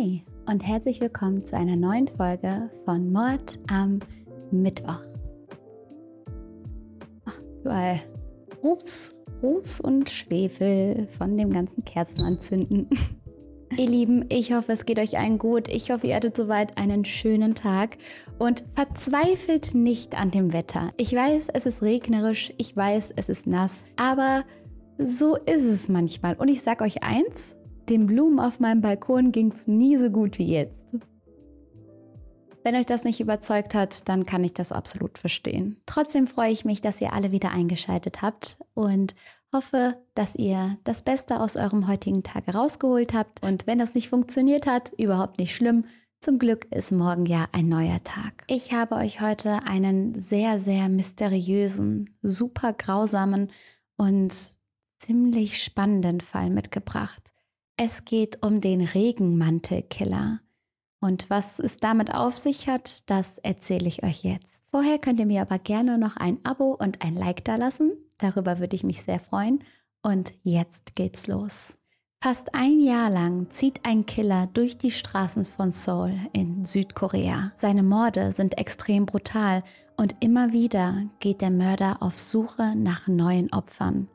Hi und herzlich willkommen zu einer neuen Folge von Mord am Mittwoch. Ach, überall Ruß, Ruß und Schwefel von dem ganzen Kerzenanzünden. Ihr Lieben, ich hoffe, es geht euch allen gut. Ich hoffe, ihr hattet soweit einen schönen Tag und verzweifelt nicht an dem Wetter. Ich weiß, es ist regnerisch, ich weiß, es ist nass, aber so ist es manchmal. Und ich sag euch eins, den Blumen auf meinem Balkon ging es nie so gut wie jetzt. Wenn euch das nicht überzeugt hat, dann kann ich das absolut verstehen. Trotzdem freue ich mich, dass ihr alle wieder eingeschaltet habt und hoffe, dass ihr das Beste aus eurem heutigen Tag herausgeholt habt. Und wenn das nicht funktioniert hat, überhaupt nicht schlimm. Zum Glück ist morgen ja ein neuer Tag. Ich habe euch heute einen sehr, sehr mysteriösen, super grausamen und ziemlich spannenden Fall mitgebracht. Es geht um den Regenmantelkiller. Und was es damit auf sich hat, das erzähle ich euch jetzt. Vorher könnt ihr mir aber gerne noch ein Abo und ein Like da lassen. Darüber würde ich mich sehr freuen. Und jetzt geht's los. Fast ein Jahr lang zieht ein Killer durch die Straßen von Seoul in Südkorea. Seine Morde sind extrem brutal und immer wieder geht der Mörder auf Suche nach neuen Opfern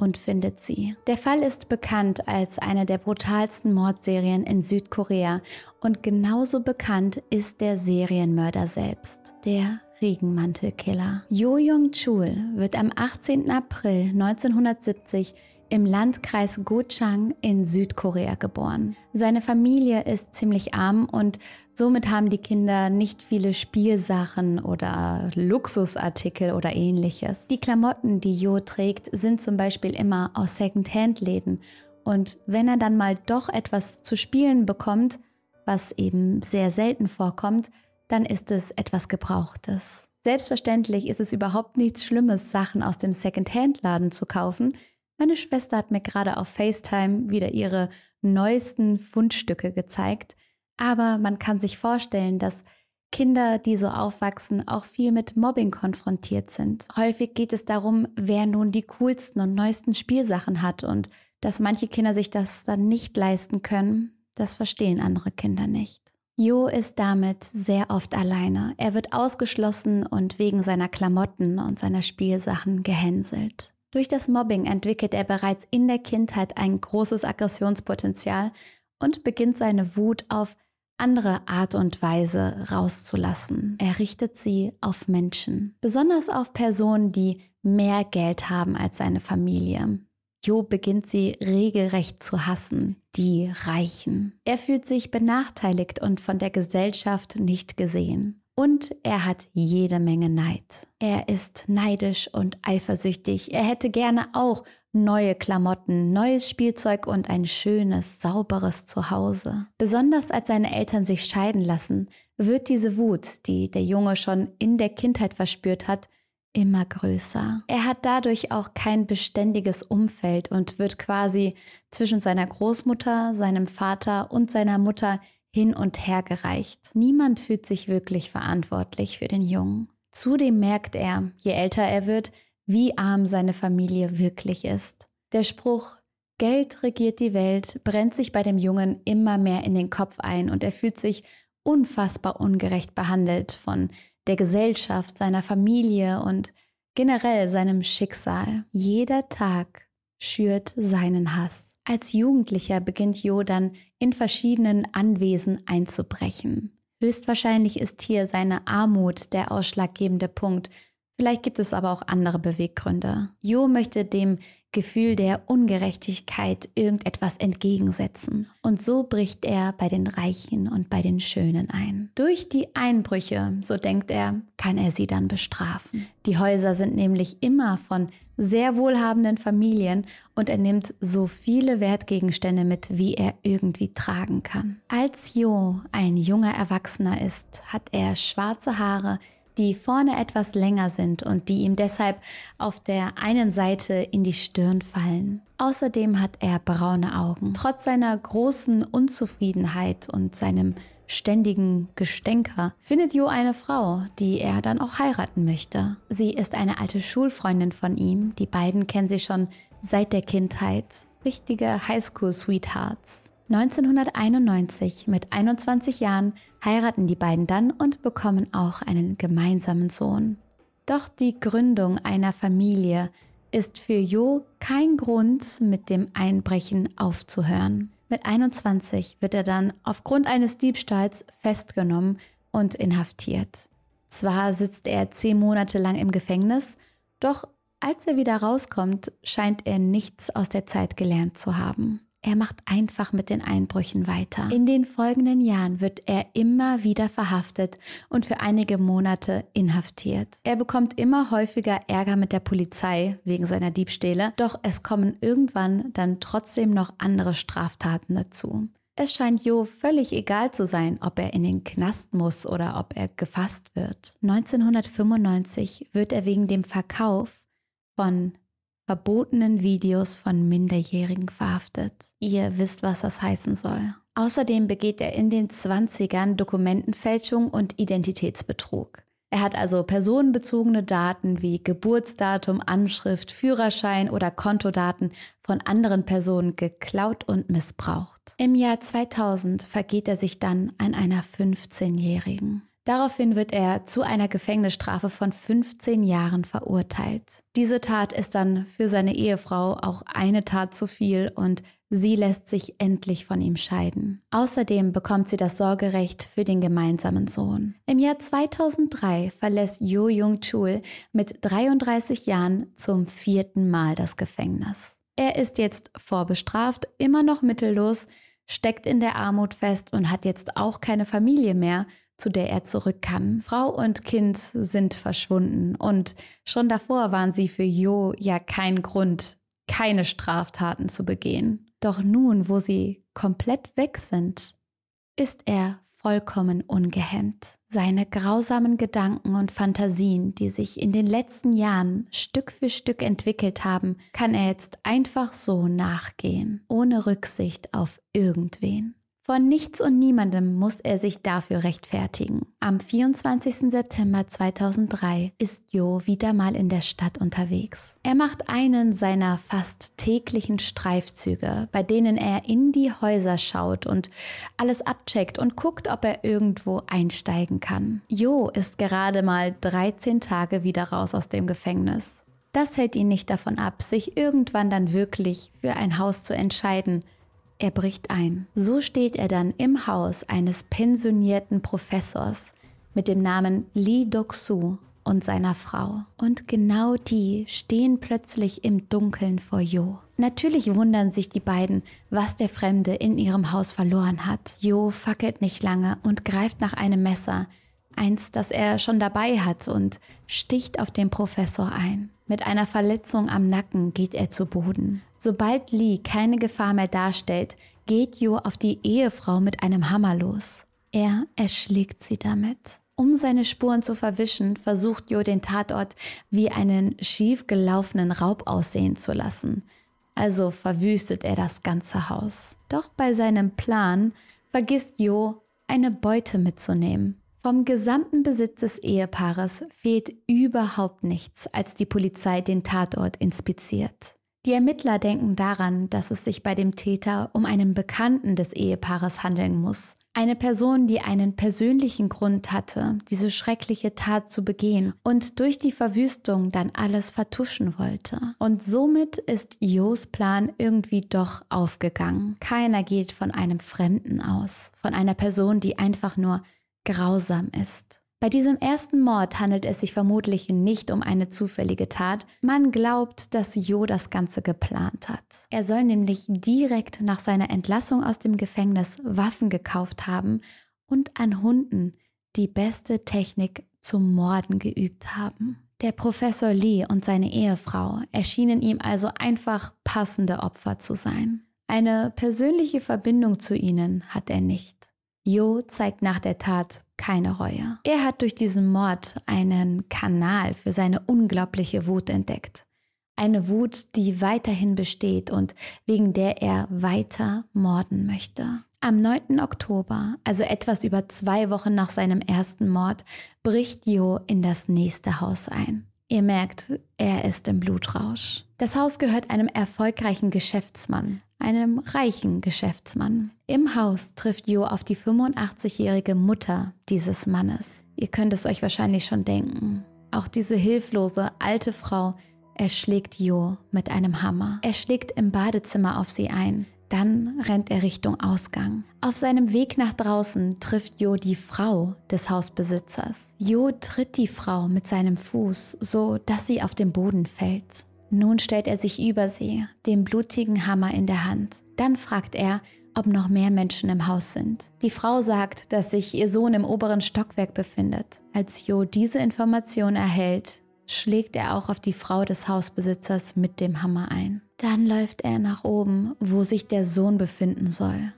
und findet sie. Der Fall ist bekannt als eine der brutalsten Mordserien in Südkorea und genauso bekannt ist der Serienmörder selbst, der Regenmantelkiller. Jo Jong-chul wird am 18. April 1970 im Landkreis Gochang in Südkorea geboren. Seine Familie ist ziemlich arm und somit haben die Kinder nicht viele Spielsachen oder Luxusartikel oder ähnliches. Die Klamotten, die Jo trägt, sind zum Beispiel immer aus Second-Hand-Läden. Und wenn er dann mal doch etwas zu spielen bekommt, was eben sehr selten vorkommt, dann ist es etwas Gebrauchtes. Selbstverständlich ist es überhaupt nichts Schlimmes, Sachen aus dem Second-Hand-Laden zu kaufen, meine Schwester hat mir gerade auf FaceTime wieder ihre neuesten Fundstücke gezeigt, aber man kann sich vorstellen, dass Kinder, die so aufwachsen, auch viel mit Mobbing konfrontiert sind. Häufig geht es darum, wer nun die coolsten und neuesten Spielsachen hat und dass manche Kinder sich das dann nicht leisten können, das verstehen andere Kinder nicht. Jo ist damit sehr oft alleine. Er wird ausgeschlossen und wegen seiner Klamotten und seiner Spielsachen gehänselt. Durch das Mobbing entwickelt er bereits in der Kindheit ein großes Aggressionspotenzial und beginnt seine Wut auf andere Art und Weise rauszulassen. Er richtet sie auf Menschen, besonders auf Personen, die mehr Geld haben als seine Familie. Jo beginnt sie regelrecht zu hassen, die Reichen. Er fühlt sich benachteiligt und von der Gesellschaft nicht gesehen. Und er hat jede Menge Neid. Er ist neidisch und eifersüchtig. Er hätte gerne auch neue Klamotten, neues Spielzeug und ein schönes, sauberes Zuhause. Besonders als seine Eltern sich scheiden lassen, wird diese Wut, die der Junge schon in der Kindheit verspürt hat, immer größer. Er hat dadurch auch kein beständiges Umfeld und wird quasi zwischen seiner Großmutter, seinem Vater und seiner Mutter hin und her gereicht. Niemand fühlt sich wirklich verantwortlich für den Jungen. Zudem merkt er, je älter er wird, wie arm seine Familie wirklich ist. Der Spruch Geld regiert die Welt brennt sich bei dem Jungen immer mehr in den Kopf ein und er fühlt sich unfassbar ungerecht behandelt von der Gesellschaft, seiner Familie und generell seinem Schicksal. Jeder Tag schürt seinen Hass. Als Jugendlicher beginnt Jo dann in verschiedenen Anwesen einzubrechen. Höchstwahrscheinlich ist hier seine Armut der ausschlaggebende Punkt. Vielleicht gibt es aber auch andere Beweggründe. Jo möchte dem Gefühl der Ungerechtigkeit irgendetwas entgegensetzen. Und so bricht er bei den Reichen und bei den Schönen ein. Durch die Einbrüche, so denkt er, kann er sie dann bestrafen. Die Häuser sind nämlich immer von sehr wohlhabenden Familien und er nimmt so viele Wertgegenstände mit, wie er irgendwie tragen kann. Als Jo ein junger Erwachsener ist, hat er schwarze Haare, die vorne etwas länger sind und die ihm deshalb auf der einen Seite in die Stirn fallen. Außerdem hat er braune Augen. Trotz seiner großen Unzufriedenheit und seinem ständigen Gestänker findet Jo eine Frau, die er dann auch heiraten möchte. Sie ist eine alte Schulfreundin von ihm. Die beiden kennen sich schon seit der Kindheit. Richtige Highschool-Sweethearts. 1991, mit 21 Jahren, heiraten die beiden dann und bekommen auch einen gemeinsamen Sohn. Doch die Gründung einer Familie ist für Jo kein Grund, mit dem Einbrechen aufzuhören. Mit 21 wird er dann aufgrund eines Diebstahls festgenommen und inhaftiert. Zwar sitzt er zehn Monate lang im Gefängnis, doch als er wieder rauskommt, scheint er nichts aus der Zeit gelernt zu haben. Er macht einfach mit den Einbrüchen weiter. In den folgenden Jahren wird er immer wieder verhaftet und für einige Monate inhaftiert. Er bekommt immer häufiger Ärger mit der Polizei wegen seiner Diebstähle, doch es kommen irgendwann dann trotzdem noch andere Straftaten dazu. Es scheint Jo völlig egal zu sein, ob er in den Knast muss oder ob er gefasst wird. 1995 wird er wegen dem Verkauf von verbotenen Videos von Minderjährigen verhaftet. Ihr wisst, was das heißen soll. Außerdem begeht er in den 20ern Dokumentenfälschung und Identitätsbetrug. Er hat also personenbezogene Daten wie Geburtsdatum, Anschrift, Führerschein oder Kontodaten von anderen Personen geklaut und missbraucht. Im Jahr 2000 vergeht er sich dann an einer 15-Jährigen. Daraufhin wird er zu einer Gefängnisstrafe von 15 Jahren verurteilt. Diese Tat ist dann für seine Ehefrau auch eine Tat zu viel und sie lässt sich endlich von ihm scheiden. Außerdem bekommt sie das Sorgerecht für den gemeinsamen Sohn. Im Jahr 2003 verlässt Jo Jung Chul mit 33 Jahren zum vierten Mal das Gefängnis. Er ist jetzt vorbestraft, immer noch mittellos, steckt in der Armut fest und hat jetzt auch keine Familie mehr, zu der er zurück kann. Frau und Kind sind verschwunden und schon davor waren sie für Jo ja kein Grund, keine Straftaten zu begehen. Doch nun, wo sie komplett weg sind, ist er vollkommen ungehemmt. Seine grausamen Gedanken und Fantasien, die sich in den letzten Jahren Stück für Stück entwickelt haben, kann er jetzt einfach so nachgehen, ohne Rücksicht auf irgendwen. Von nichts und niemandem muss er sich dafür rechtfertigen. Am 24. September 2003 ist Jo wieder mal in der Stadt unterwegs. Er macht einen seiner fast täglichen Streifzüge, bei denen er in die Häuser schaut und alles abcheckt und guckt, ob er irgendwo einsteigen kann. Jo ist gerade mal 13 Tage wieder raus aus dem Gefängnis. Das hält ihn nicht davon ab, sich irgendwann dann wirklich für ein Haus zu entscheiden, er bricht ein. So steht er dann im Haus eines pensionierten Professors mit dem Namen Lee Dok-soo und seiner Frau. Und genau die stehen plötzlich im Dunkeln vor Jo. Natürlich wundern sich die beiden, was der Fremde in ihrem Haus verloren hat. Jo fackelt nicht lange und greift nach einem Messer, eins, das er schon dabei hat, und sticht auf den Professor ein. Mit einer Verletzung am Nacken geht er zu Boden. Sobald Lee keine Gefahr mehr darstellt, geht Jo auf die Ehefrau mit einem Hammer los. Er erschlägt sie damit. Um seine Spuren zu verwischen, versucht Jo den Tatort wie einen schiefgelaufenen Raub aussehen zu lassen. Also verwüstet er das ganze Haus. Doch bei seinem Plan vergisst Jo, eine Beute mitzunehmen. Vom gesamten Besitz des Ehepaares fehlt überhaupt nichts, als die Polizei den Tatort inspiziert. Die Ermittler denken daran, dass es sich bei dem Täter um einen Bekannten des Ehepaares handeln muss. Eine Person, die einen persönlichen Grund hatte, diese schreckliche Tat zu begehen und durch die Verwüstung dann alles vertuschen wollte. Und somit ist Jos Plan irgendwie doch aufgegangen. Keiner geht von einem Fremden aus, von einer Person, die einfach nur grausam ist. Bei diesem ersten Mord handelt es sich vermutlich nicht um eine zufällige Tat. Man glaubt, dass Jo das Ganze geplant hat. Er soll nämlich direkt nach seiner Entlassung aus dem Gefängnis Waffen gekauft haben und an Hunden die beste Technik zum Morden geübt haben. Der Professor Lee und seine Ehefrau erschienen ihm also einfach passende Opfer zu sein. Eine persönliche Verbindung zu ihnen hat er nicht. Jo zeigt nach der Tat keine Reue. Er hat durch diesen Mord einen Kanal für seine unglaubliche Wut entdeckt. Eine Wut, die weiterhin besteht und wegen der er weiter morden möchte. Am 9. Oktober, also etwas über zwei Wochen nach seinem ersten Mord, bricht Jo in das nächste Haus ein. Ihr merkt, er ist im Blutrausch. Das Haus gehört einem erfolgreichen Geschäftsmann. Einem reichen Geschäftsmann. Im Haus trifft Jo auf die 85-jährige Mutter dieses Mannes. Ihr könnt es euch wahrscheinlich schon denken. Auch diese hilflose alte Frau erschlägt Jo mit einem Hammer. Er schlägt im Badezimmer auf sie ein. Dann rennt er Richtung Ausgang. Auf seinem Weg nach draußen trifft Jo die Frau des Hausbesitzers. Jo tritt die Frau mit seinem Fuß, so dass sie auf den Boden fällt. Nun stellt er sich über sie, den blutigen Hammer in der Hand. Dann fragt er, ob noch mehr Menschen im Haus sind. Die Frau sagt, dass sich ihr Sohn im oberen Stockwerk befindet. Als Jo diese Information erhält, schlägt er auch auf die Frau des Hausbesitzers mit dem Hammer ein. Dann läuft er nach oben, wo sich der Sohn befinden soll.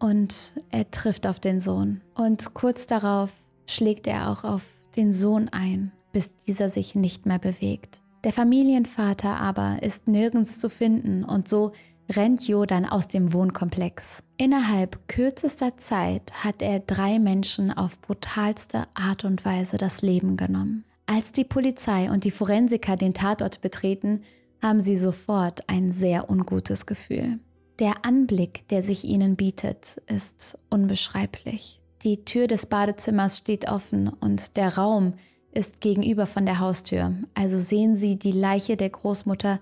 Und er trifft auf den Sohn. Und kurz darauf schlägt er auch auf den Sohn ein, bis dieser sich nicht mehr bewegt. Der Familienvater aber ist nirgends zu finden und so rennt Jo dann aus dem Wohnkomplex. Innerhalb kürzester Zeit hat er drei Menschen auf brutalste Art und Weise das Leben genommen. Als die Polizei und die Forensiker den Tatort betreten, haben sie sofort ein sehr ungutes Gefühl. Der Anblick, der sich ihnen bietet, ist unbeschreiblich. Die Tür des Badezimmers steht offen und der Raum ist gegenüber von der Haustür, also sehen sie die Leiche der Großmutter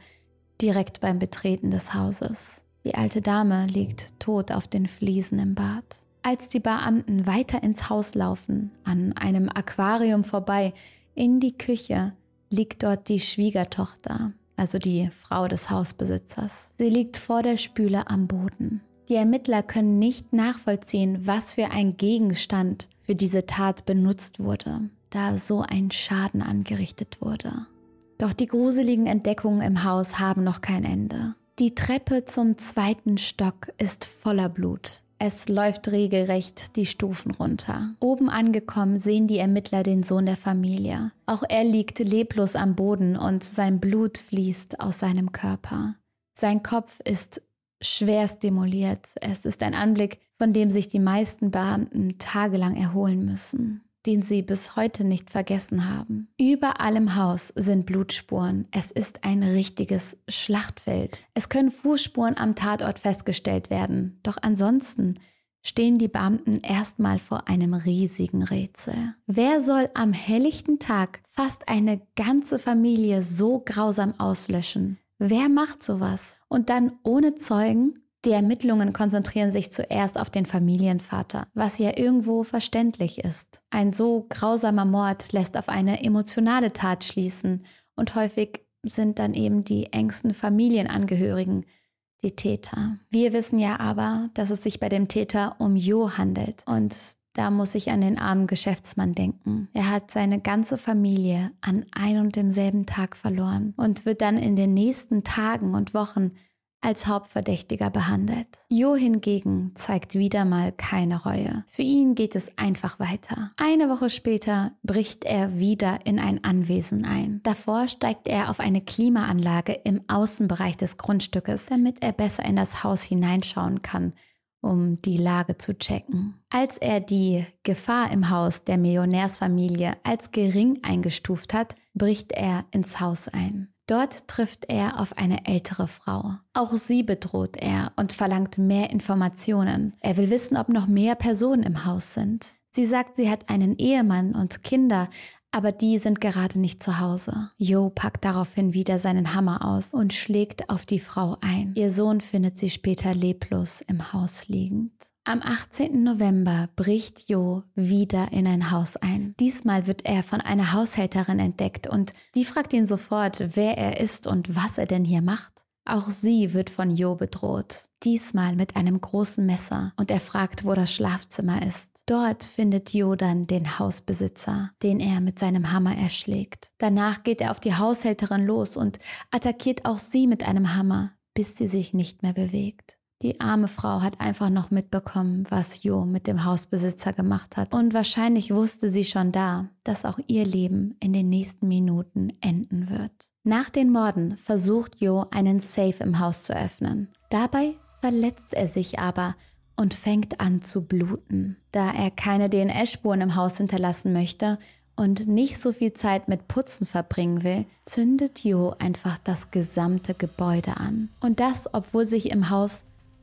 direkt beim Betreten des Hauses. Die alte Dame liegt tot auf den Fliesen im Bad. Als die Beamten weiter ins Haus laufen, an einem Aquarium vorbei, in die Küche, liegt dort die Schwiegertochter, also die Frau des Hausbesitzers. Sie liegt vor der Spüle am Boden. Die Ermittler können nicht nachvollziehen, was für ein Gegenstand für diese Tat benutzt wurde, da so ein Schaden angerichtet wurde. Doch die gruseligen Entdeckungen im Haus haben noch kein Ende. Die Treppe zum zweiten Stock ist voller Blut. Es läuft regelrecht die Stufen runter. Oben angekommen sehen die Ermittler den Sohn der Familie. Auch er liegt leblos am Boden und sein Blut fließt aus seinem Körper. Sein Kopf ist schwer stimuliert. Es ist ein Anblick, von dem sich die meisten Beamten tagelang erholen müssen den sie bis heute nicht vergessen haben. Überall im Haus sind Blutspuren. Es ist ein richtiges Schlachtfeld. Es können Fußspuren am Tatort festgestellt werden. Doch ansonsten stehen die Beamten erstmal vor einem riesigen Rätsel. Wer soll am helllichten Tag fast eine ganze Familie so grausam auslöschen? Wer macht sowas? Und dann ohne Zeugen die Ermittlungen konzentrieren sich zuerst auf den Familienvater, was ja irgendwo verständlich ist. Ein so grausamer Mord lässt auf eine emotionale Tat schließen und häufig sind dann eben die engsten Familienangehörigen die Täter. Wir wissen ja aber, dass es sich bei dem Täter um Jo handelt und da muss ich an den armen Geschäftsmann denken. Er hat seine ganze Familie an ein und demselben Tag verloren und wird dann in den nächsten Tagen und Wochen als Hauptverdächtiger behandelt. Jo hingegen zeigt wieder mal keine Reue. Für ihn geht es einfach weiter. Eine Woche später bricht er wieder in ein Anwesen ein. Davor steigt er auf eine Klimaanlage im Außenbereich des Grundstückes, damit er besser in das Haus hineinschauen kann, um die Lage zu checken. Als er die Gefahr im Haus der Millionärsfamilie als gering eingestuft hat, bricht er ins Haus ein. Dort trifft er auf eine ältere Frau. Auch sie bedroht er und verlangt mehr Informationen. Er will wissen, ob noch mehr Personen im Haus sind. Sie sagt, sie hat einen Ehemann und Kinder, aber die sind gerade nicht zu Hause. Jo packt daraufhin wieder seinen Hammer aus und schlägt auf die Frau ein. Ihr Sohn findet sie später leblos im Haus liegend. Am 18. November bricht Jo wieder in ein Haus ein. Diesmal wird er von einer Haushälterin entdeckt und die fragt ihn sofort, wer er ist und was er denn hier macht. Auch sie wird von Jo bedroht, diesmal mit einem großen Messer, und er fragt, wo das Schlafzimmer ist. Dort findet Jo dann den Hausbesitzer, den er mit seinem Hammer erschlägt. Danach geht er auf die Haushälterin los und attackiert auch sie mit einem Hammer, bis sie sich nicht mehr bewegt. Die arme Frau hat einfach noch mitbekommen, was Jo mit dem Hausbesitzer gemacht hat. Und wahrscheinlich wusste sie schon da, dass auch ihr Leben in den nächsten Minuten enden wird. Nach den Morden versucht Jo einen Safe im Haus zu öffnen. Dabei verletzt er sich aber und fängt an zu bluten. Da er keine DNA-Spuren im Haus hinterlassen möchte und nicht so viel Zeit mit Putzen verbringen will, zündet Jo einfach das gesamte Gebäude an. Und das, obwohl sich im Haus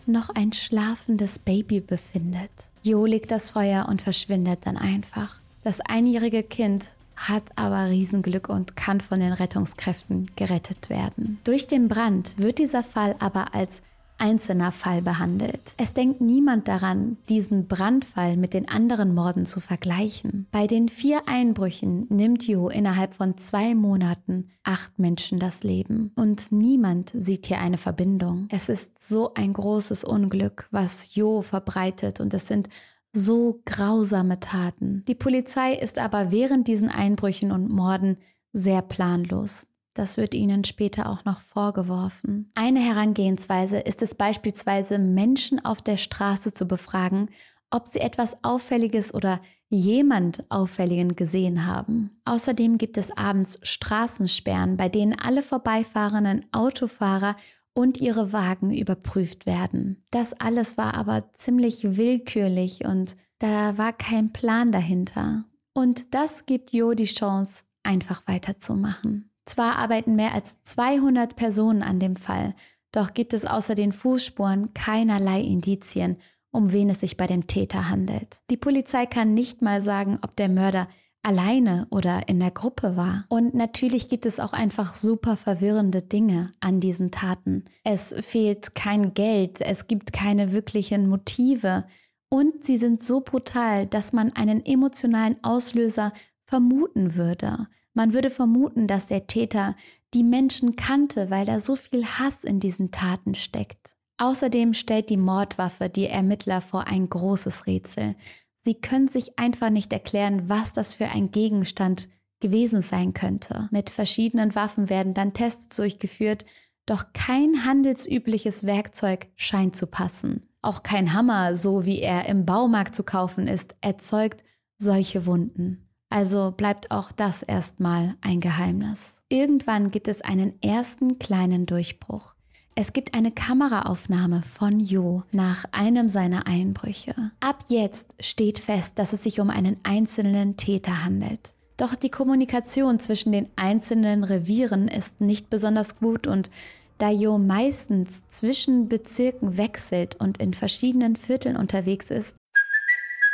noch ein schlafendes Baby befindet. Jo legt das Feuer und verschwindet dann einfach. Das einjährige Kind hat aber Riesenglück und kann von den Rettungskräften gerettet werden. Durch den Brand wird dieser Fall aber als einzelner Fall behandelt. Es denkt niemand daran, diesen Brandfall mit den anderen Morden zu vergleichen. Bei den vier Einbrüchen nimmt Jo innerhalb von zwei Monaten acht Menschen das Leben. Und niemand sieht hier eine Verbindung. Es ist so ein großes Unglück, was Jo verbreitet und es sind so grausame Taten. Die Polizei ist aber während diesen Einbrüchen und Morden sehr planlos. Das wird ihnen später auch noch vorgeworfen. Eine Herangehensweise ist es beispielsweise, Menschen auf der Straße zu befragen, ob sie etwas Auffälliges oder jemand Auffälligen gesehen haben. Außerdem gibt es abends Straßensperren, bei denen alle vorbeifahrenden Autofahrer und ihre Wagen überprüft werden. Das alles war aber ziemlich willkürlich und da war kein Plan dahinter. Und das gibt Jo die Chance, einfach weiterzumachen. Zwar arbeiten mehr als 200 Personen an dem Fall, doch gibt es außer den Fußspuren keinerlei Indizien, um wen es sich bei dem Täter handelt. Die Polizei kann nicht mal sagen, ob der Mörder alleine oder in der Gruppe war. Und natürlich gibt es auch einfach super verwirrende Dinge an diesen Taten. Es fehlt kein Geld, es gibt keine wirklichen Motive und sie sind so brutal, dass man einen emotionalen Auslöser vermuten würde. Man würde vermuten, dass der Täter die Menschen kannte, weil da so viel Hass in diesen Taten steckt. Außerdem stellt die Mordwaffe die Ermittler vor ein großes Rätsel. Sie können sich einfach nicht erklären, was das für ein Gegenstand gewesen sein könnte. Mit verschiedenen Waffen werden dann Tests durchgeführt, doch kein handelsübliches Werkzeug scheint zu passen. Auch kein Hammer, so wie er im Baumarkt zu kaufen ist, erzeugt solche Wunden. Also bleibt auch das erstmal ein Geheimnis. Irgendwann gibt es einen ersten kleinen Durchbruch. Es gibt eine Kameraaufnahme von Jo nach einem seiner Einbrüche. Ab jetzt steht fest, dass es sich um einen einzelnen Täter handelt. Doch die Kommunikation zwischen den einzelnen Revieren ist nicht besonders gut und da Jo meistens zwischen Bezirken wechselt und in verschiedenen Vierteln unterwegs ist,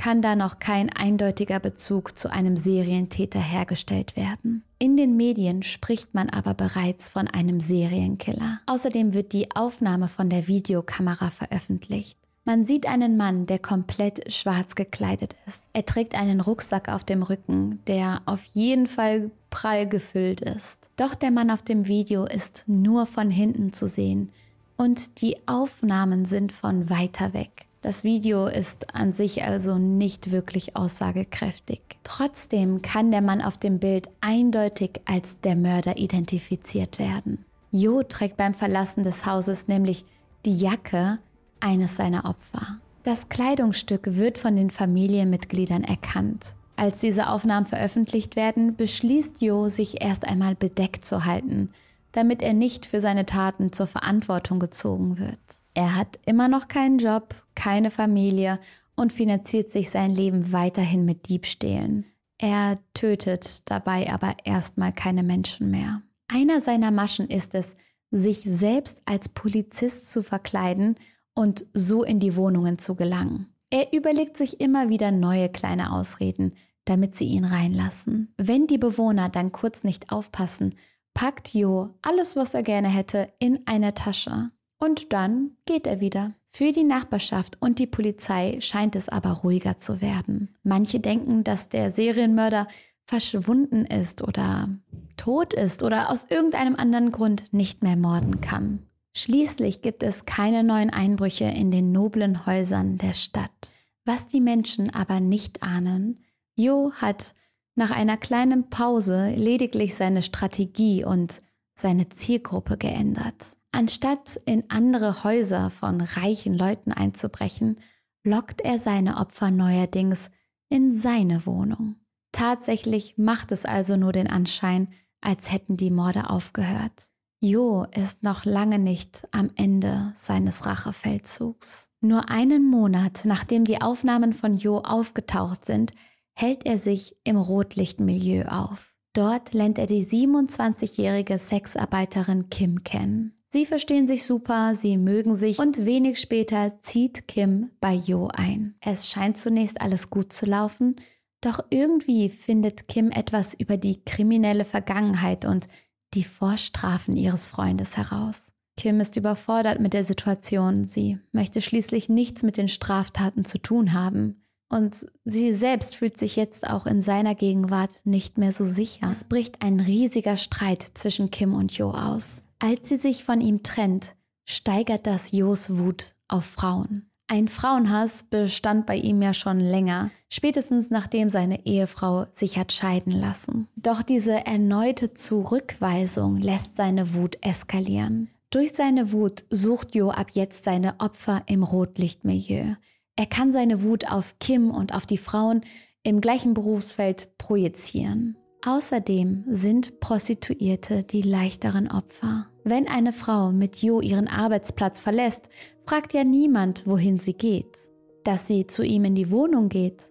Kann da noch kein eindeutiger Bezug zu einem Serientäter hergestellt werden. In den Medien spricht man aber bereits von einem Serienkiller. Außerdem wird die Aufnahme von der Videokamera veröffentlicht. Man sieht einen Mann, der komplett schwarz gekleidet ist. Er trägt einen Rucksack auf dem Rücken, der auf jeden Fall prall gefüllt ist. Doch der Mann auf dem Video ist nur von hinten zu sehen und die Aufnahmen sind von weiter weg. Das Video ist an sich also nicht wirklich aussagekräftig. Trotzdem kann der Mann auf dem Bild eindeutig als der Mörder identifiziert werden. Jo trägt beim Verlassen des Hauses nämlich die Jacke eines seiner Opfer. Das Kleidungsstück wird von den Familienmitgliedern erkannt. Als diese Aufnahmen veröffentlicht werden, beschließt Jo, sich erst einmal bedeckt zu halten, damit er nicht für seine Taten zur Verantwortung gezogen wird. Er hat immer noch keinen Job, keine Familie und finanziert sich sein Leben weiterhin mit Diebstählen. Er tötet dabei aber erstmal keine Menschen mehr. Einer seiner Maschen ist es, sich selbst als Polizist zu verkleiden und so in die Wohnungen zu gelangen. Er überlegt sich immer wieder neue kleine Ausreden, damit sie ihn reinlassen. Wenn die Bewohner dann kurz nicht aufpassen, packt Jo alles, was er gerne hätte, in eine Tasche. Und dann geht er wieder. Für die Nachbarschaft und die Polizei scheint es aber ruhiger zu werden. Manche denken, dass der Serienmörder verschwunden ist oder tot ist oder aus irgendeinem anderen Grund nicht mehr morden kann. Schließlich gibt es keine neuen Einbrüche in den noblen Häusern der Stadt. Was die Menschen aber nicht ahnen, Jo hat nach einer kleinen Pause lediglich seine Strategie und seine Zielgruppe geändert. Anstatt in andere Häuser von reichen Leuten einzubrechen, lockt er seine Opfer neuerdings in seine Wohnung. Tatsächlich macht es also nur den Anschein, als hätten die Morde aufgehört. Jo ist noch lange nicht am Ende seines Rachefeldzugs. Nur einen Monat nachdem die Aufnahmen von Jo aufgetaucht sind, hält er sich im Rotlichtmilieu auf. Dort lernt er die 27-jährige Sexarbeiterin Kim kennen. Sie verstehen sich super, sie mögen sich und wenig später zieht Kim bei Jo ein. Es scheint zunächst alles gut zu laufen, doch irgendwie findet Kim etwas über die kriminelle Vergangenheit und die Vorstrafen ihres Freundes heraus. Kim ist überfordert mit der Situation, sie möchte schließlich nichts mit den Straftaten zu tun haben. Und sie selbst fühlt sich jetzt auch in seiner Gegenwart nicht mehr so sicher. Es bricht ein riesiger Streit zwischen Kim und Jo aus. Als sie sich von ihm trennt, steigert das Jos Wut auf Frauen. Ein Frauenhass bestand bei ihm ja schon länger, spätestens nachdem seine Ehefrau sich hat scheiden lassen. Doch diese erneute Zurückweisung lässt seine Wut eskalieren. Durch seine Wut sucht Jo ab jetzt seine Opfer im Rotlichtmilieu. Er kann seine Wut auf Kim und auf die Frauen im gleichen Berufsfeld projizieren. Außerdem sind Prostituierte die leichteren Opfer. Wenn eine Frau mit Jo ihren Arbeitsplatz verlässt, fragt ja niemand, wohin sie geht. Dass sie zu ihm in die Wohnung geht,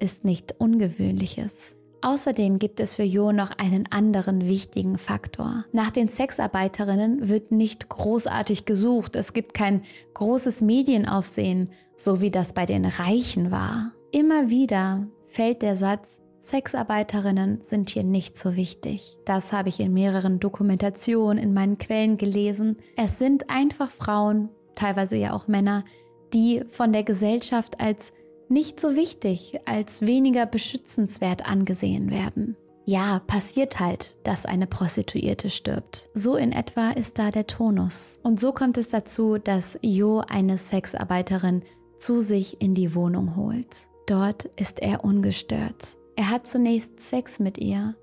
ist nicht ungewöhnliches. Außerdem gibt es für Jo noch einen anderen wichtigen Faktor. Nach den Sexarbeiterinnen wird nicht großartig gesucht. Es gibt kein großes Medienaufsehen, so wie das bei den Reichen war. Immer wieder fällt der Satz, Sexarbeiterinnen sind hier nicht so wichtig. Das habe ich in mehreren Dokumentationen in meinen Quellen gelesen. Es sind einfach Frauen, teilweise ja auch Männer, die von der Gesellschaft als nicht so wichtig, als weniger beschützenswert angesehen werden. Ja, passiert halt, dass eine Prostituierte stirbt. So in etwa ist da der Tonus. Und so kommt es dazu, dass Jo eine Sexarbeiterin zu sich in die Wohnung holt. Dort ist er ungestört. Er hat zunächst Sex mit ihr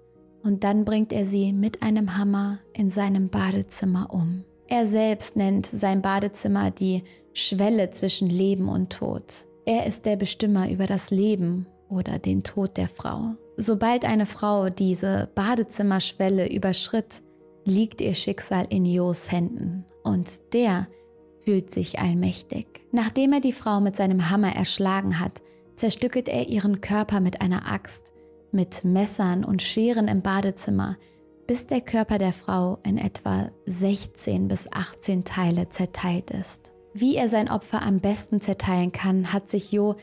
und dann bringt er sie mit einem Hammer in seinem Badezimmer um. Er selbst nennt sein Badezimmer die Schwelle zwischen Leben und Tod. Er ist der Bestimmer über das Leben oder den Tod der Frau. Sobald eine Frau diese Badezimmerschwelle überschritt, liegt ihr Schicksal in Jos Händen und der fühlt sich allmächtig. Nachdem er die Frau mit seinem Hammer erschlagen hat, zerstückelt er ihren Körper mit einer Axt, mit Messern und Scheren im Badezimmer, bis der Körper der Frau in etwa 16 bis 18 Teile zerteilt ist. Wie er sein Opfer am besten zerteilen kann, hat sich Jo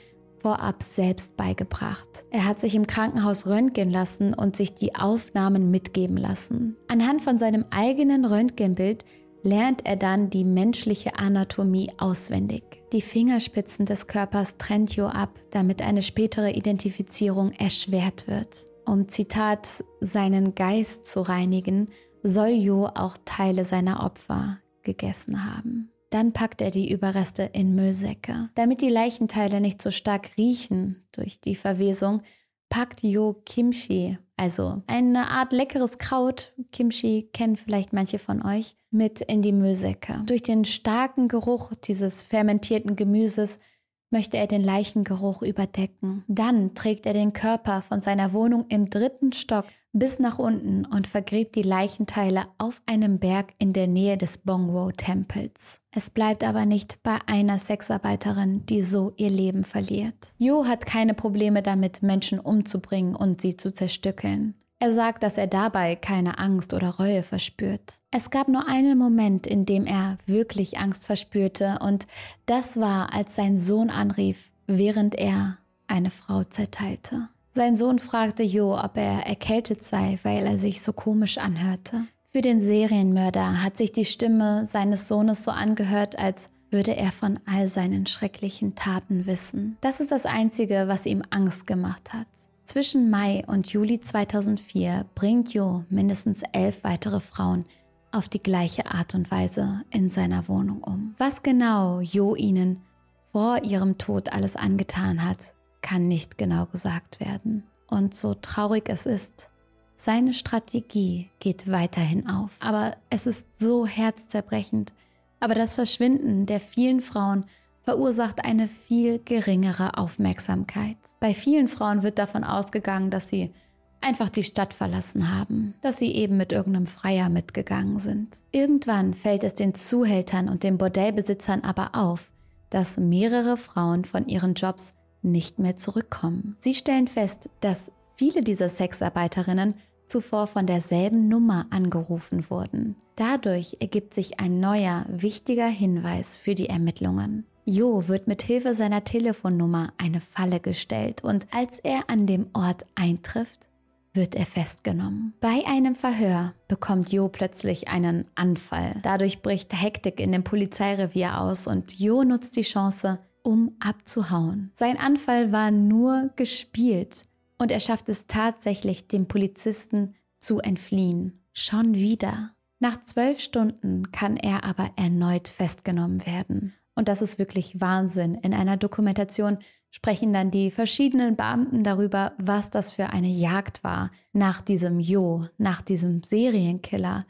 vorab selbst beigebracht. Er hat sich im Krankenhaus röntgen lassen und sich die Aufnahmen mitgeben lassen. Anhand von seinem eigenen Röntgenbild lernt er dann die menschliche Anatomie auswendig. Die Fingerspitzen des Körpers trennt Jo ab, damit eine spätere Identifizierung erschwert wird. Um Zitat seinen Geist zu reinigen, soll Jo auch Teile seiner Opfer gegessen haben. Dann packt er die Überreste in Müllsäcke. Damit die Leichenteile nicht so stark riechen durch die Verwesung, packt Jo Kimchi, also eine Art leckeres Kraut, Kimchi kennen vielleicht manche von euch, mit in die Müllsäcke. Durch den starken Geruch dieses fermentierten Gemüses möchte er den Leichengeruch überdecken. Dann trägt er den Körper von seiner Wohnung im dritten Stock bis nach unten und vergräbt die Leichenteile auf einem Berg in der Nähe des Bongwo-Tempels. Es bleibt aber nicht bei einer Sexarbeiterin, die so ihr Leben verliert. Jo hat keine Probleme damit, Menschen umzubringen und sie zu zerstückeln. Er sagt, dass er dabei keine Angst oder Reue verspürt. Es gab nur einen Moment, in dem er wirklich Angst verspürte, und das war, als sein Sohn anrief, während er eine Frau zerteilte. Sein Sohn fragte Jo, ob er erkältet sei, weil er sich so komisch anhörte. Für den Serienmörder hat sich die Stimme seines Sohnes so angehört, als würde er von all seinen schrecklichen Taten wissen. Das ist das Einzige, was ihm Angst gemacht hat. Zwischen Mai und Juli 2004 bringt Jo mindestens elf weitere Frauen auf die gleiche Art und Weise in seiner Wohnung um. Was genau Jo ihnen vor ihrem Tod alles angetan hat, kann nicht genau gesagt werden. Und so traurig es ist, Seine Strategie geht weiterhin auf. Aber es ist so herzzerbrechend. Aber das Verschwinden der vielen Frauen verursacht eine viel geringere Aufmerksamkeit. Bei vielen Frauen wird davon ausgegangen, dass sie einfach die Stadt verlassen haben, dass sie eben mit irgendeinem Freier mitgegangen sind. Irgendwann fällt es den Zuhältern und den Bordellbesitzern aber auf, dass mehrere Frauen von ihren Jobs nicht mehr zurückkommen. Sie stellen fest, dass viele dieser Sexarbeiterinnen zuvor von derselben Nummer angerufen wurden. Dadurch ergibt sich ein neuer, wichtiger Hinweis für die Ermittlungen. Jo wird mit Hilfe seiner Telefonnummer eine Falle gestellt und als er an dem Ort eintrifft, wird er festgenommen. Bei einem Verhör bekommt Jo plötzlich einen Anfall. Dadurch bricht Hektik in dem Polizeirevier aus und Jo nutzt die Chance, um abzuhauen. Sein Anfall war nur gespielt und er schafft es tatsächlich, dem Polizisten zu entfliehen. Schon wieder. Nach zwölf Stunden kann er aber erneut festgenommen werden. Und das ist wirklich Wahnsinn. In einer Dokumentation sprechen dann die verschiedenen Beamten darüber, was das für eine Jagd war nach diesem Jo, nach diesem Serienkiller.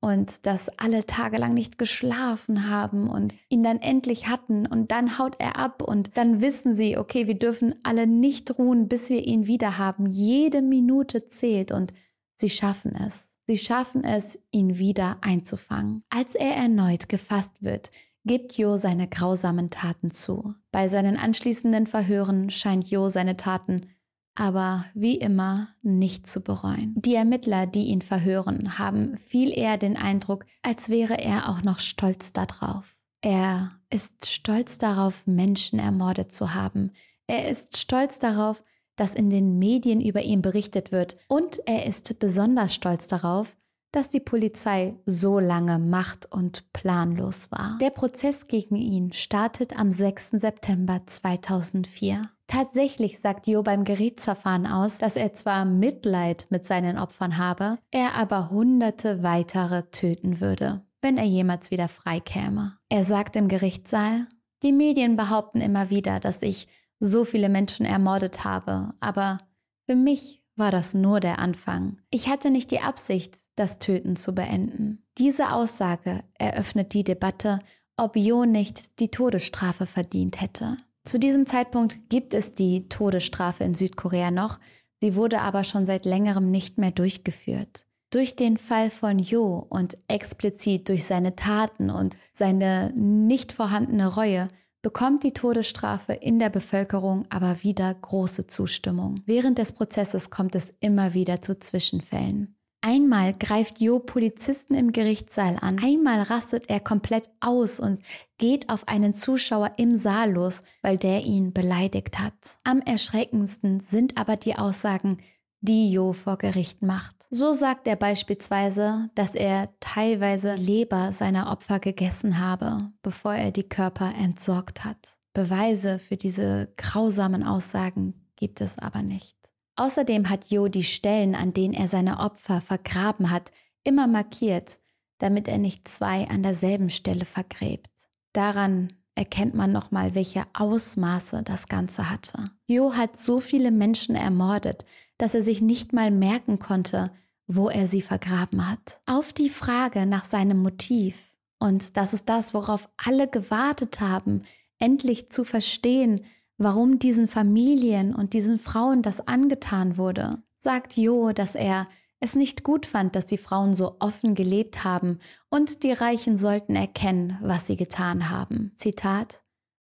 Und dass alle tagelang nicht geschlafen haben und ihn dann endlich hatten und dann haut er ab und dann wissen sie, okay, wir dürfen alle nicht ruhen, bis wir ihn wieder haben. Jede Minute zählt und sie schaffen es. Sie schaffen es, ihn wieder einzufangen. Als er erneut gefasst wird, gibt Jo seine grausamen Taten zu. Bei seinen anschließenden Verhören scheint Jo seine Taten aber wie immer nicht zu bereuen. Die Ermittler, die ihn verhören, haben viel eher den Eindruck, als wäre er auch noch stolz darauf. Er ist stolz darauf, Menschen ermordet zu haben. Er ist stolz darauf, dass in den Medien über ihn berichtet wird. Und er ist besonders stolz darauf, dass die Polizei so lange macht- und planlos war. Der Prozess gegen ihn startet am 6. September 2004. Tatsächlich sagt Jo beim Gerichtsverfahren aus, dass er zwar Mitleid mit seinen Opfern habe, er aber hunderte weitere töten würde, wenn er jemals wieder freikäme. Er sagt im Gerichtssaal, die Medien behaupten immer wieder, dass ich so viele Menschen ermordet habe, aber für mich war das nur der Anfang. Ich hatte nicht die Absicht, das Töten zu beenden. Diese Aussage eröffnet die Debatte, ob Jo nicht die Todesstrafe verdient hätte. Zu diesem Zeitpunkt gibt es die Todesstrafe in Südkorea noch, sie wurde aber schon seit längerem nicht mehr durchgeführt. Durch den Fall von Jo und explizit durch seine Taten und seine nicht vorhandene Reue bekommt die Todesstrafe in der Bevölkerung aber wieder große Zustimmung. Während des Prozesses kommt es immer wieder zu Zwischenfällen. Einmal greift Jo Polizisten im Gerichtssaal an, einmal rastet er komplett aus und geht auf einen Zuschauer im Saal los, weil der ihn beleidigt hat. Am erschreckendsten sind aber die Aussagen, die Jo vor Gericht macht. So sagt er beispielsweise, dass er teilweise Leber seiner Opfer gegessen habe, bevor er die Körper entsorgt hat. Beweise für diese grausamen Aussagen gibt es aber nicht. Außerdem hat Jo die Stellen, an denen er seine Opfer vergraben hat, immer markiert, damit er nicht zwei an derselben Stelle vergräbt. Daran erkennt man nochmal, welche Ausmaße das Ganze hatte. Jo hat so viele Menschen ermordet, dass er sich nicht mal merken konnte, wo er sie vergraben hat. Auf die Frage nach seinem Motiv, und das ist das, worauf alle gewartet haben, endlich zu verstehen, warum diesen Familien und diesen Frauen das angetan wurde, sagt Jo, dass er es nicht gut fand, dass die Frauen so offen gelebt haben und die Reichen sollten erkennen, was sie getan haben. Zitat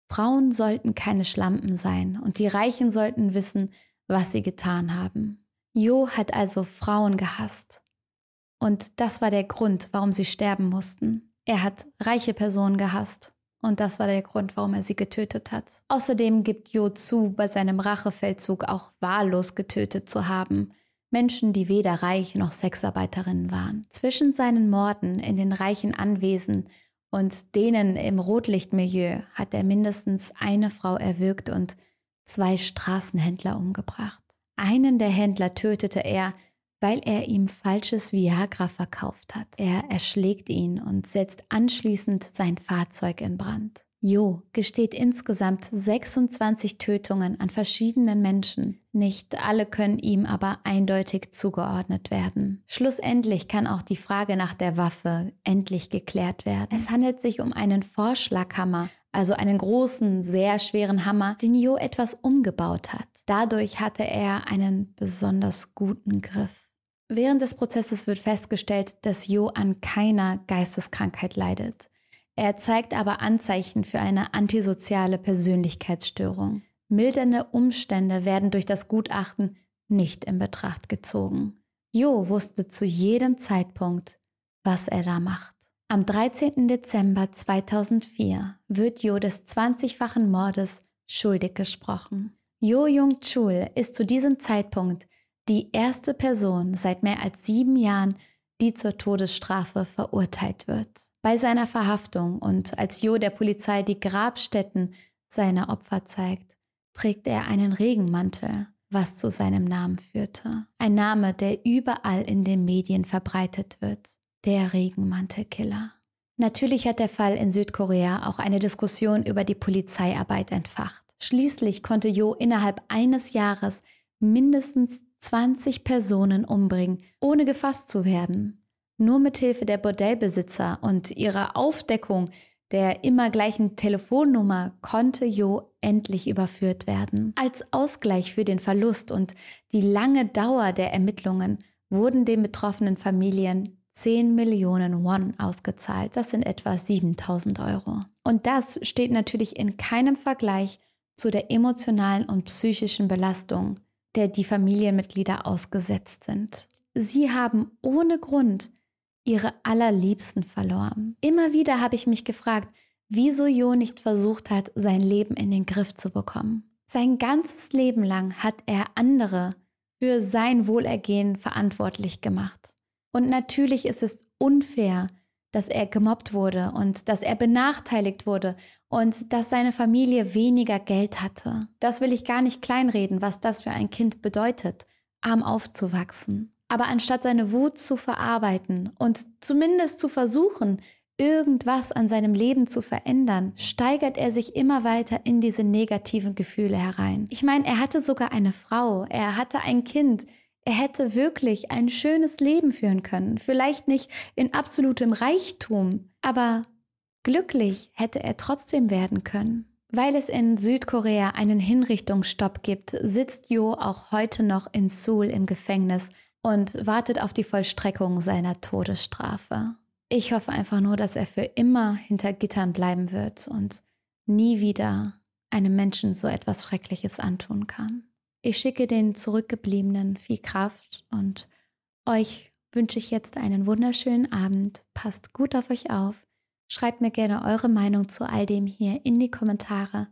Frauen sollten keine Schlampen sein und die Reichen sollten wissen, was sie getan haben. Jo hat also Frauen gehasst. Und das war der Grund, warum sie sterben mussten. Er hat reiche Personen gehasst. Und das war der Grund, warum er sie getötet hat. Außerdem gibt Jo zu, bei seinem Rachefeldzug auch wahllos getötet zu haben. Menschen, die weder reich noch Sexarbeiterinnen waren. Zwischen seinen Morden in den reichen Anwesen und denen im Rotlichtmilieu hat er mindestens eine Frau erwürgt und zwei Straßenhändler umgebracht. Einen der Händler tötete er, weil er ihm falsches Viagra verkauft hat. Er erschlägt ihn und setzt anschließend sein Fahrzeug in Brand. Jo gesteht insgesamt 26 Tötungen an verschiedenen Menschen. Nicht alle können ihm aber eindeutig zugeordnet werden. Schlussendlich kann auch die Frage nach der Waffe endlich geklärt werden. Es handelt sich um einen Vorschlaghammer, also einen großen, sehr schweren Hammer, den Jo etwas umgebaut hat. Dadurch hatte er einen besonders guten Griff. Während des Prozesses wird festgestellt, dass Jo an keiner Geisteskrankheit leidet. Er zeigt aber Anzeichen für eine antisoziale Persönlichkeitsstörung. Mildernde Umstände werden durch das Gutachten nicht in Betracht gezogen. Jo wusste zu jedem Zeitpunkt, was er da macht. Am 13. Dezember 2004 wird Jo des 20-fachen Mordes schuldig gesprochen. Jo Jung Chul ist zu diesem Zeitpunkt die erste Person seit mehr als sieben Jahren, die zur Todesstrafe verurteilt wird. Bei seiner Verhaftung und als Jo der Polizei die Grabstätten seiner Opfer zeigt, trägt er einen Regenmantel, was zu seinem Namen führte. Ein Name, der überall in den Medien verbreitet wird. Der Regenmantelkiller. Natürlich hat der Fall in Südkorea auch eine Diskussion über die Polizeiarbeit entfacht. Schließlich konnte Jo innerhalb eines Jahres mindestens 20 Personen umbringen, ohne gefasst zu werden. Nur mit Hilfe der Bordellbesitzer und ihrer Aufdeckung der immer gleichen Telefonnummer konnte Jo endlich überführt werden. Als Ausgleich für den Verlust und die lange Dauer der Ermittlungen wurden den betroffenen Familien 10 Millionen Won ausgezahlt. Das sind etwa 7000 Euro. Und das steht natürlich in keinem Vergleich zu der emotionalen und psychischen Belastung, der die Familienmitglieder ausgesetzt sind. Sie haben ohne Grund ihre allerliebsten verloren. Immer wieder habe ich mich gefragt, wieso Jo nicht versucht hat, sein Leben in den Griff zu bekommen. Sein ganzes Leben lang hat er andere für sein Wohlergehen verantwortlich gemacht. Und natürlich ist es unfair, dass er gemobbt wurde und dass er benachteiligt wurde und dass seine Familie weniger Geld hatte. Das will ich gar nicht kleinreden, was das für ein Kind bedeutet, arm aufzuwachsen. Aber anstatt seine Wut zu verarbeiten und zumindest zu versuchen, irgendwas an seinem Leben zu verändern, steigert er sich immer weiter in diese negativen Gefühle herein. Ich meine, er hatte sogar eine Frau, er hatte ein Kind, er hätte wirklich ein schönes Leben führen können, vielleicht nicht in absolutem Reichtum, aber glücklich hätte er trotzdem werden können. Weil es in Südkorea einen Hinrichtungsstopp gibt, sitzt Jo auch heute noch in Seoul im Gefängnis und wartet auf die Vollstreckung seiner Todesstrafe. Ich hoffe einfach nur, dass er für immer hinter Gittern bleiben wird und nie wieder einem Menschen so etwas Schreckliches antun kann. Ich schicke den Zurückgebliebenen viel Kraft und euch wünsche ich jetzt einen wunderschönen Abend. Passt gut auf euch auf. Schreibt mir gerne eure Meinung zu all dem hier in die Kommentare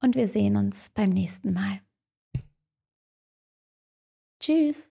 und wir sehen uns beim nächsten Mal. Tschüss.